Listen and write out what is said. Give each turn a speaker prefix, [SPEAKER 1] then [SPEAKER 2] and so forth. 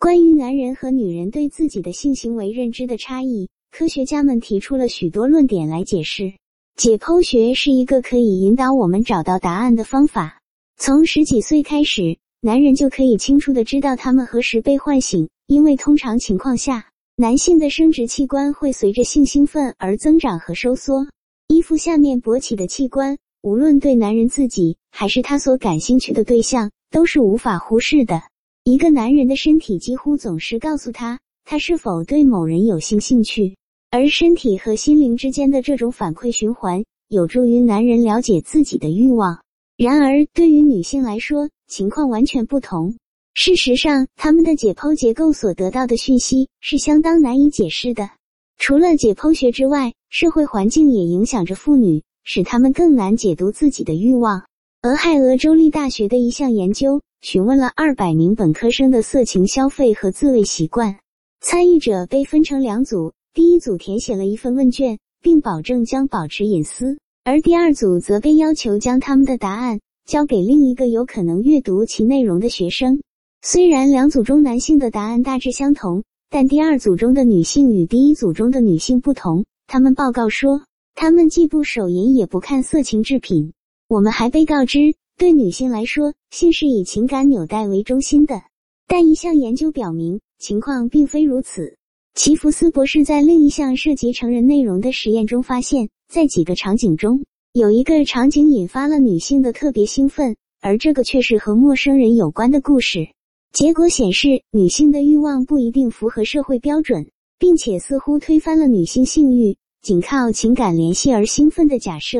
[SPEAKER 1] 关于男人和女人对自己的性行为认知的差异，科学家们提出了许多论点来解释。解剖学是一个可以引导我们找到答案的方法。从十几岁开始，男人就可以清楚的知道他们何时被唤醒，因为通常情况下，男性的生殖器官会随着性兴奋而增长和收缩。衣服下面勃起的器官，无论对男人自己还是他所感兴趣的对象，都是无法忽视的。一个男人的身体几乎总是告诉他，他是否对某人有性兴趣。而身体和心灵之间的这种反馈循环，有助于男人了解自己的欲望。然而，对于女性来说，情况完全不同。事实上，他们的解剖结构所得到的讯息是相当难以解释的。除了解剖学之外，社会环境也影响着妇女，使她们更难解读自己的欲望。俄亥俄州立大学的一项研究询问了二百名本科生的色情消费和自慰习惯，参与者被分成两组。第一组填写了一份问卷，并保证将保持隐私，而第二组则被要求将他们的答案交给另一个有可能阅读其内容的学生。虽然两组中男性的答案大致相同，但第二组中的女性与第一组中的女性不同。他们报告说，他们既不手淫也不看色情制品。我们还被告知，对女性来说，性是以情感纽带为中心的。但一项研究表明，情况并非如此。齐福斯博士在另一项涉及成人内容的实验中发现，在几个场景中，有一个场景引发了女性的特别兴奋，而这个却是和陌生人有关的故事。结果显示，女性的欲望不一定符合社会标准，并且似乎推翻了女性性欲仅靠情感联系而兴奋的假设。